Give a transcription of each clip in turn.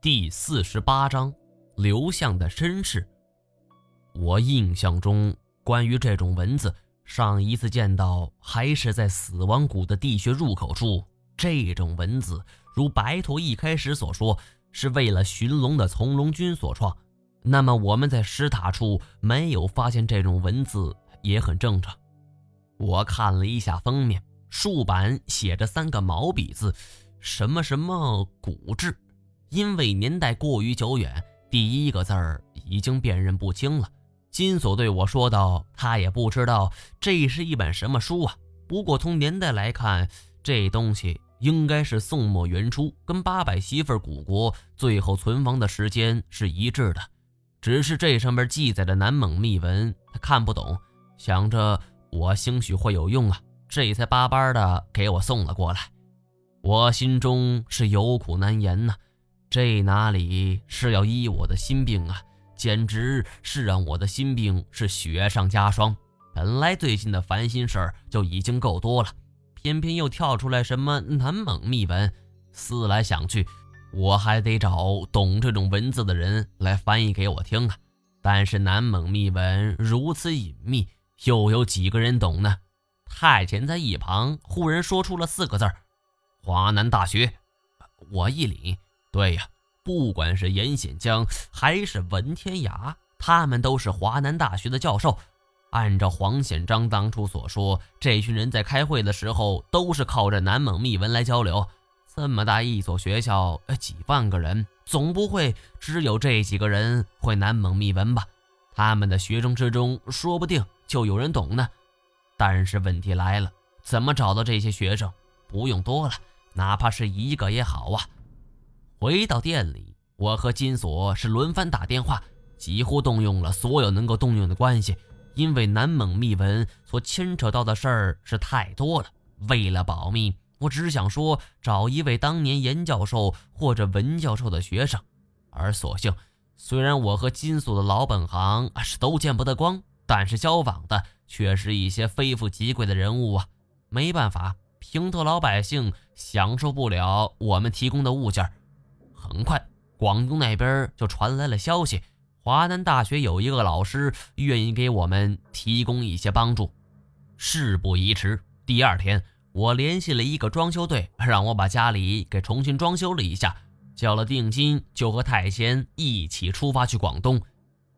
第四十八章刘向的身世。我印象中，关于这种蚊子，上一次见到还是在死亡谷的地穴入口处。这种蚊子，如白驼一开始所说，是为了寻龙的从龙军所创。那么我们在石塔处没有发现这种蚊子，也很正常。我看了一下封面，竖板写着三个毛笔字，什么什么古志。因为年代过于久远，第一个字儿已经辨认不清了。金锁对我说道：“他也不知道这是一本什么书啊。不过从年代来看，这东西应该是宋末元初，跟八百媳妇古国最后存亡的时间是一致的。只是这上面记载的南蒙秘文，他看不懂。想着我兴许会有用啊，这才巴巴的给我送了过来。我心中是有苦难言呐。”这哪里是要医我的心病啊？简直是让我的心病是雪上加霜。本来最近的烦心事儿就已经够多了，偏偏又跳出来什么南蒙秘文。思来想去，我还得找懂这种文字的人来翻译给我听啊。但是南蒙秘文如此隐秘，又有几个人懂呢？太监在一旁忽然说出了四个字：“华南大学。”我一凛。对呀，不管是严显江还是文天涯，他们都是华南大学的教授。按照黄显章当初所说，这群人在开会的时候都是靠着南蒙秘文来交流。这么大一所学校，几万个人，总不会只有这几个人会南蒙秘文吧？他们的学生之中，说不定就有人懂呢。但是问题来了，怎么找到这些学生？不用多了，哪怕是一个也好啊。回到店里，我和金锁是轮番打电话，几乎动用了所有能够动用的关系。因为南蒙秘文所牵扯到的事儿是太多了，为了保密，我只想说找一位当年严教授或者文教授的学生。而所幸，虽然我和金锁的老本行是都见不得光，但是交往的却是一些非富即贵的人物啊。没办法，平头老百姓享受不了我们提供的物件。很快，广东那边就传来了消息，华南大学有一个老师愿意给我们提供一些帮助。事不宜迟，第二天我联系了一个装修队，让我把家里给重新装修了一下，交了定金，就和太贤一起出发去广东。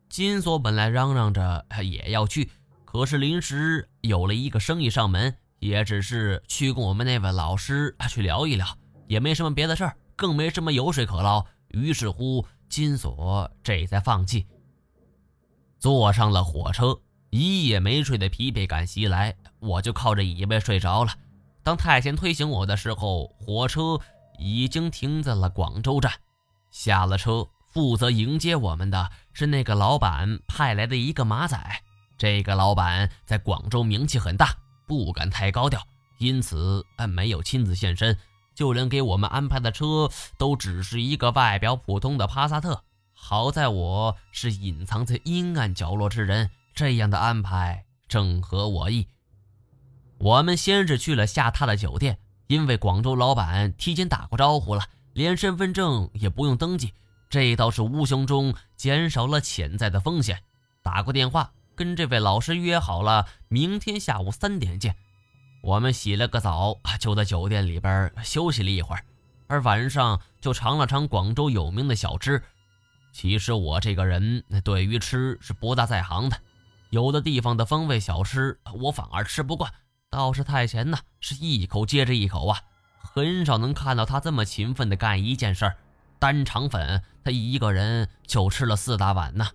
金锁本来嚷嚷着也要去，可是临时有了一个生意上门，也只是去跟我们那位老师去聊一聊，也没什么别的事儿。更没什么油水可捞，于是乎，金锁这才放弃。坐上了火车，一夜没睡的疲惫感袭来，我就靠着椅背睡着了。当太监推醒我的时候，火车已经停在了广州站。下了车，负责迎接我们的是那个老板派来的一个马仔。这个老板在广州名气很大，不敢太高调，因此没有亲自现身。就连给我们安排的车都只是一个外表普通的帕萨特。好在我是隐藏在阴暗角落之人，这样的安排正合我意。我们先是去了下榻的酒店，因为广州老板提前打过招呼了，连身份证也不用登记，这倒是无形中减少了潜在的风险。打过电话跟这位老师约好了，明天下午三点见。我们洗了个澡，就在酒店里边休息了一会儿，而晚上就尝了尝广州有名的小吃。其实我这个人对于吃是不大在行的，有的地方的风味小吃我反而吃不惯。倒是太闲呢，是一口接着一口啊，很少能看到他这么勤奋的干一件事儿。单肠粉他一个人就吃了四大碗呢。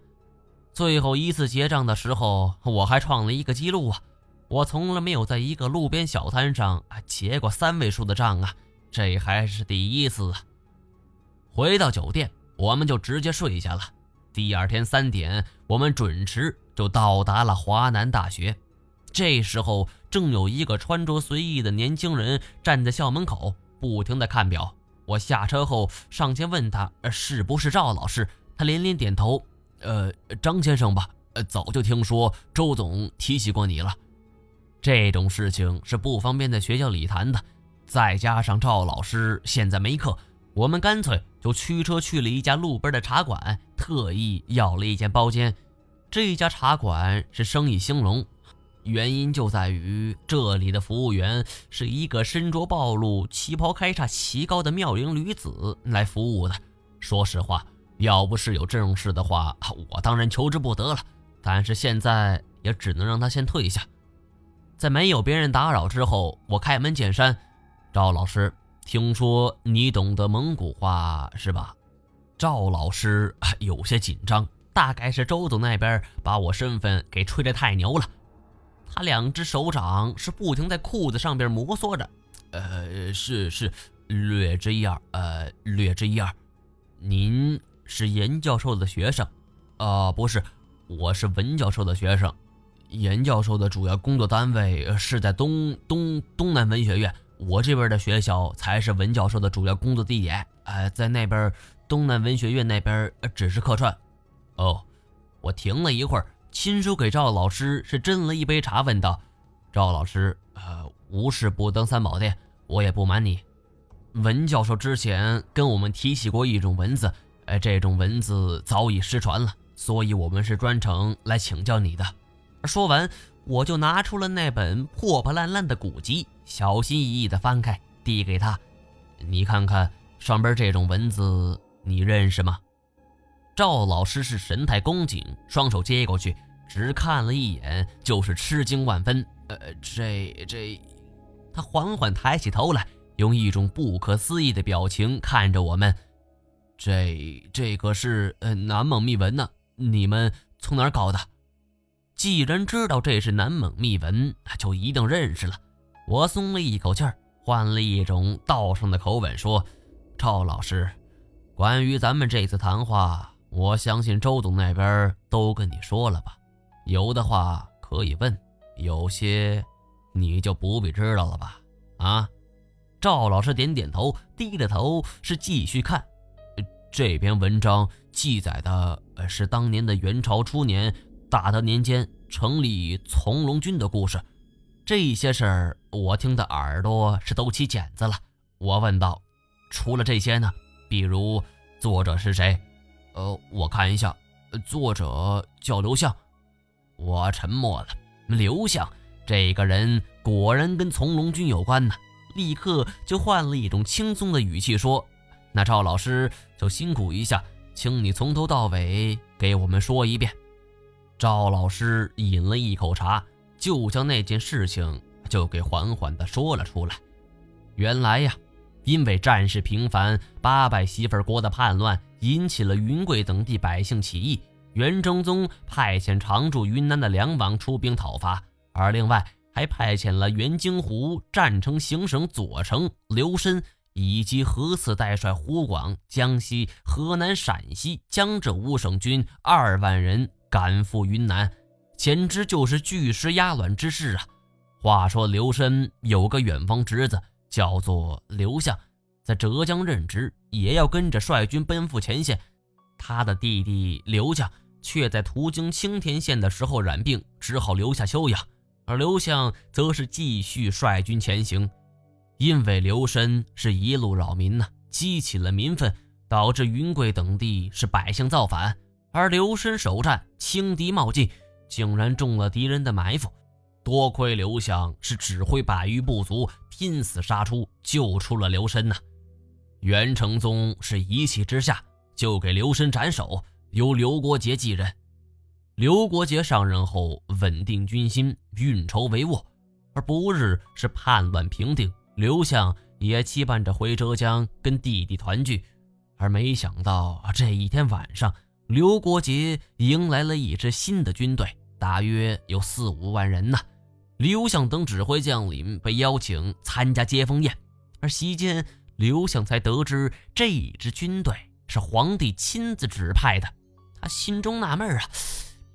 最后一次结账的时候，我还创了一个记录啊。我从来没有在一个路边小摊上结过三位数的账啊，这还是第一次啊！回到酒店，我们就直接睡下了。第二天三点，我们准时就到达了华南大学。这时候，正有一个穿着随意的年轻人站在校门口，不停地看表。我下车后上前问他是不是赵老师，他连连点头：“呃，张先生吧，呃，早就听说周总提起过你了。”这种事情是不方便在学校里谈的，再加上赵老师现在没课，我们干脆就驱车去了一家路边的茶馆，特意要了一间包间。这家茶馆是生意兴隆，原因就在于这里的服务员是一个身着暴露、旗袍开叉奇高的妙龄女子来服务的。说实话，要不是有这种事的话，我当然求之不得了。但是现在也只能让他先退下。在没有别人打扰之后，我开门见山：“赵老师，听说你懂得蒙古话是吧？”赵老师有些紧张，大概是周总那边把我身份给吹得太牛了。他两只手掌是不停在裤子上边摩挲着。呃，是是，略知一二。呃，略知一二。您是严教授的学生？啊，不是，我是文教授的学生。严教授的主要工作单位是在东东东南文学院，我这边的学校才是文教授的主要工作地点。呃，在那边东南文学院那边只是客串。哦，我停了一会儿，亲手给赵老师是斟了一杯茶，问道：“赵老师，呃，无事不登三宝殿，我也不瞒你，文教授之前跟我们提起过一种文字，呃，这种文字早已失传了，所以我们是专程来请教你的。”说完，我就拿出了那本破破烂烂的古籍，小心翼翼地翻开，递给他：“你看看上边这种文字，你认识吗？”赵老师是神态恭谨，双手接过去，只看了一眼，就是吃惊万分。呃，这这，他缓缓抬起头来，用一种不可思议的表情看着我们：“这这可是呃南蒙密文呢，你们从哪儿搞的？”既然知道这是南蒙秘文，那就一定认识了。我松了一口气儿，换了一种道上的口吻说：“赵老师，关于咱们这次谈话，我相信周总那边都跟你说了吧？有的话可以问，有些你就不必知道了吧？”啊！赵老师点点头，低着头是继续看。这篇文章记载的是当年的元朝初年。大德年间成立从龙军的故事，这些事儿我听的耳朵是都起茧子了。我问道：“除了这些呢？比如作者是谁？”呃，我看一下，作者叫刘向。我沉默了。刘向这个人果然跟从龙军有关呢。立刻就换了一种轻松的语气说：“那赵老师就辛苦一下，请你从头到尾给我们说一遍。”赵老师饮了一口茶，就将那件事情就给缓缓地说了出来。原来呀，因为战事频繁，八百媳妇国的叛乱引起了云贵等地百姓起义。元正宗派遣常驻云南的梁王出兵讨伐，而另外还派遣了元京湖战城行省左丞刘申以及何次代帅湖广、江西、河南、陕西、江浙五省军二万人。赶赴云南，简直就是巨石压卵之势啊！话说刘申有个远方侄子，叫做刘向，在浙江任职，也要跟着率军奔赴前线。他的弟弟刘将却在途经青田县的时候染病，只好留下休养。而刘向则是继续率军前行。因为刘申是一路扰民呢，激起了民愤，导致云贵等地是百姓造反。而刘申首战轻敌冒进，竟然中了敌人的埋伏。多亏刘向是指挥百余部族拼死杀出，救出了刘申呐。元成宗是一气之下就给刘申斩首，由刘国杰继任。刘国杰上任后稳定军心，运筹帷幄，而不日是叛乱平定，刘向也期盼着回浙江跟弟弟团聚。而没想到这一天晚上。刘国杰迎来了一支新的军队，大约有四五万人呢。刘向等指挥将领被邀请参加接风宴，而席间，刘向才得知这一支军队是皇帝亲自指派的。他心中纳闷啊，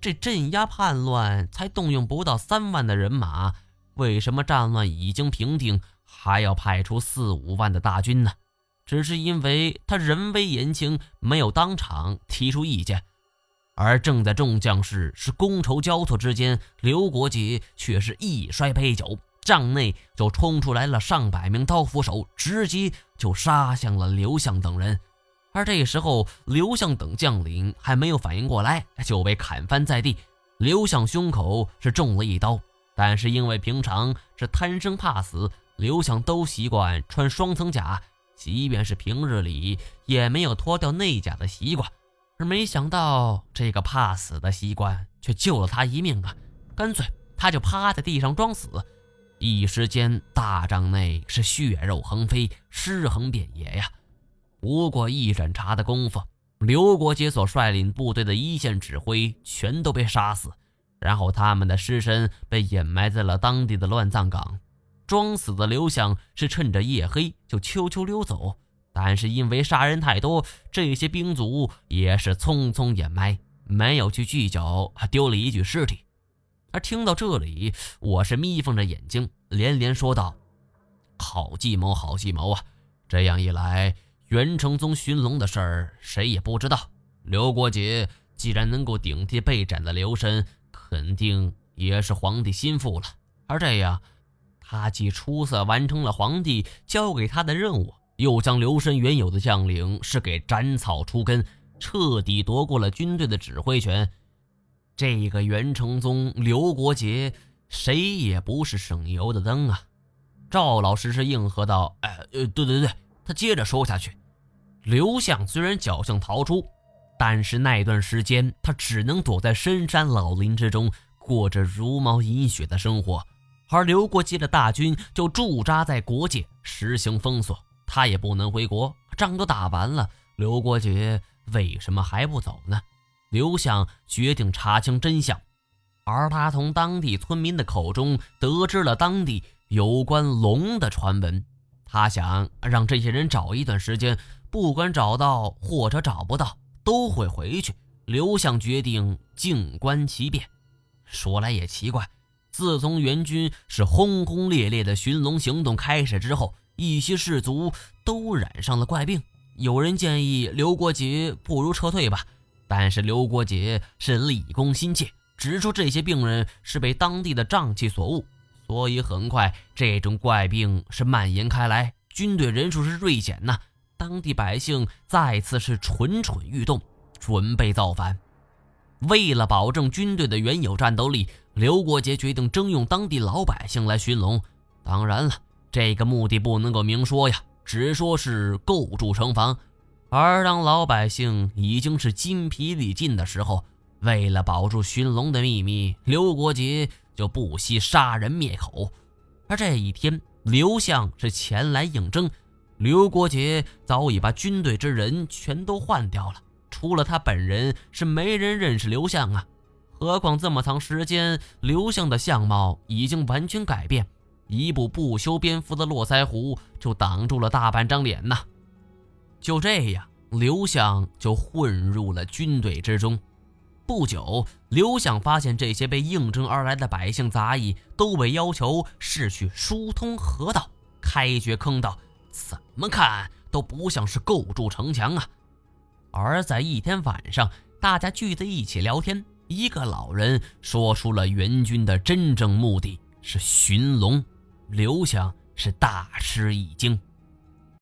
这镇压叛乱才动用不到三万的人马，为什么战乱已经平定，还要派出四五万的大军呢？只是因为他人微言轻，没有当场提出意见，而正在众将士是觥筹交错之间，刘国杰却是一摔杯酒，帐内就冲出来了上百名刀斧手，直接就杀向了刘向等人。而这时候，刘向等将领还没有反应过来，就被砍翻在地。刘向胸口是中了一刀，但是因为平常是贪生怕死，刘向都习惯穿双层甲，即便是平日里也没有脱掉内甲的习惯。而没想到，这个怕死的习惯却救了他一命啊！干脆他就趴在地上装死，一时间大帐内是血肉横飞，尸横遍野呀。不过一盏茶的功夫，刘国杰所率领部队的一线指挥全都被杀死，然后他们的尸身被掩埋在了当地的乱葬岗。装死的刘向是趁着夜黑就悄悄溜走，但是因为杀人太多，这些兵卒也是匆匆掩埋，没有去计较，还丢了一具尸体。而听到这里，我是眯缝着眼睛，连连说道：“好计谋，好计谋啊！这样一来。”袁承宗寻龙的事儿，谁也不知道。刘国杰既然能够顶替被斩的刘申，肯定也是皇帝心腹了。而这样，他既出色完成了皇帝交给他的任务，又将刘申原有的将领是给斩草除根，彻底夺过了军队的指挥权。这个袁承宗刘国杰，谁也不是省油的灯啊！赵老师是应和道：“哎，呃，对对对。”他接着说下去。刘向虽然侥幸逃出，但是那段时间他只能躲在深山老林之中，过着茹毛饮血的生活。而刘国杰的大军就驻扎在国界，实行封锁，他也不能回国。仗都打完了，刘国杰为什么还不走呢？刘向决定查清真相，而他从当地村民的口中得知了当地有关龙的传闻，他想让这些人找一段时间。不管找到或者找不到，都会回去。刘向决定静观其变。说来也奇怪，自从援军是轰轰烈烈的寻龙行动开始之后，一些士卒都染上了怪病。有人建议刘国杰不如撤退吧，但是刘国杰是立功心切，指出这些病人是被当地的瘴气所误，所以很快这种怪病是蔓延开来，军队人数是锐减呐。当地百姓再次是蠢蠢欲动，准备造反。为了保证军队的原有战斗力，刘国杰决定征用当地老百姓来寻龙。当然了，这个目的不能够明说呀，只说是构筑城防。而当老百姓已经是筋疲力尽的时候，为了保住寻龙的秘密，刘国杰就不惜杀人灭口。而这一天，刘向是前来应征。刘国杰早已把军队之人全都换掉了，除了他本人，是没人认识刘向啊。何况这么长时间，刘向的相貌已经完全改变，一部不修边幅的络腮胡就挡住了大半张脸呐。就这样，刘向就混入了军队之中。不久，刘向发现这些被应征而来的百姓杂役都被要求是去疏通河道、开掘坑道。怎么看都不像是构筑城墙啊！而在一天晚上，大家聚在一起聊天，一个老人说出了援军的真正目的是寻龙。刘翔是大吃一惊。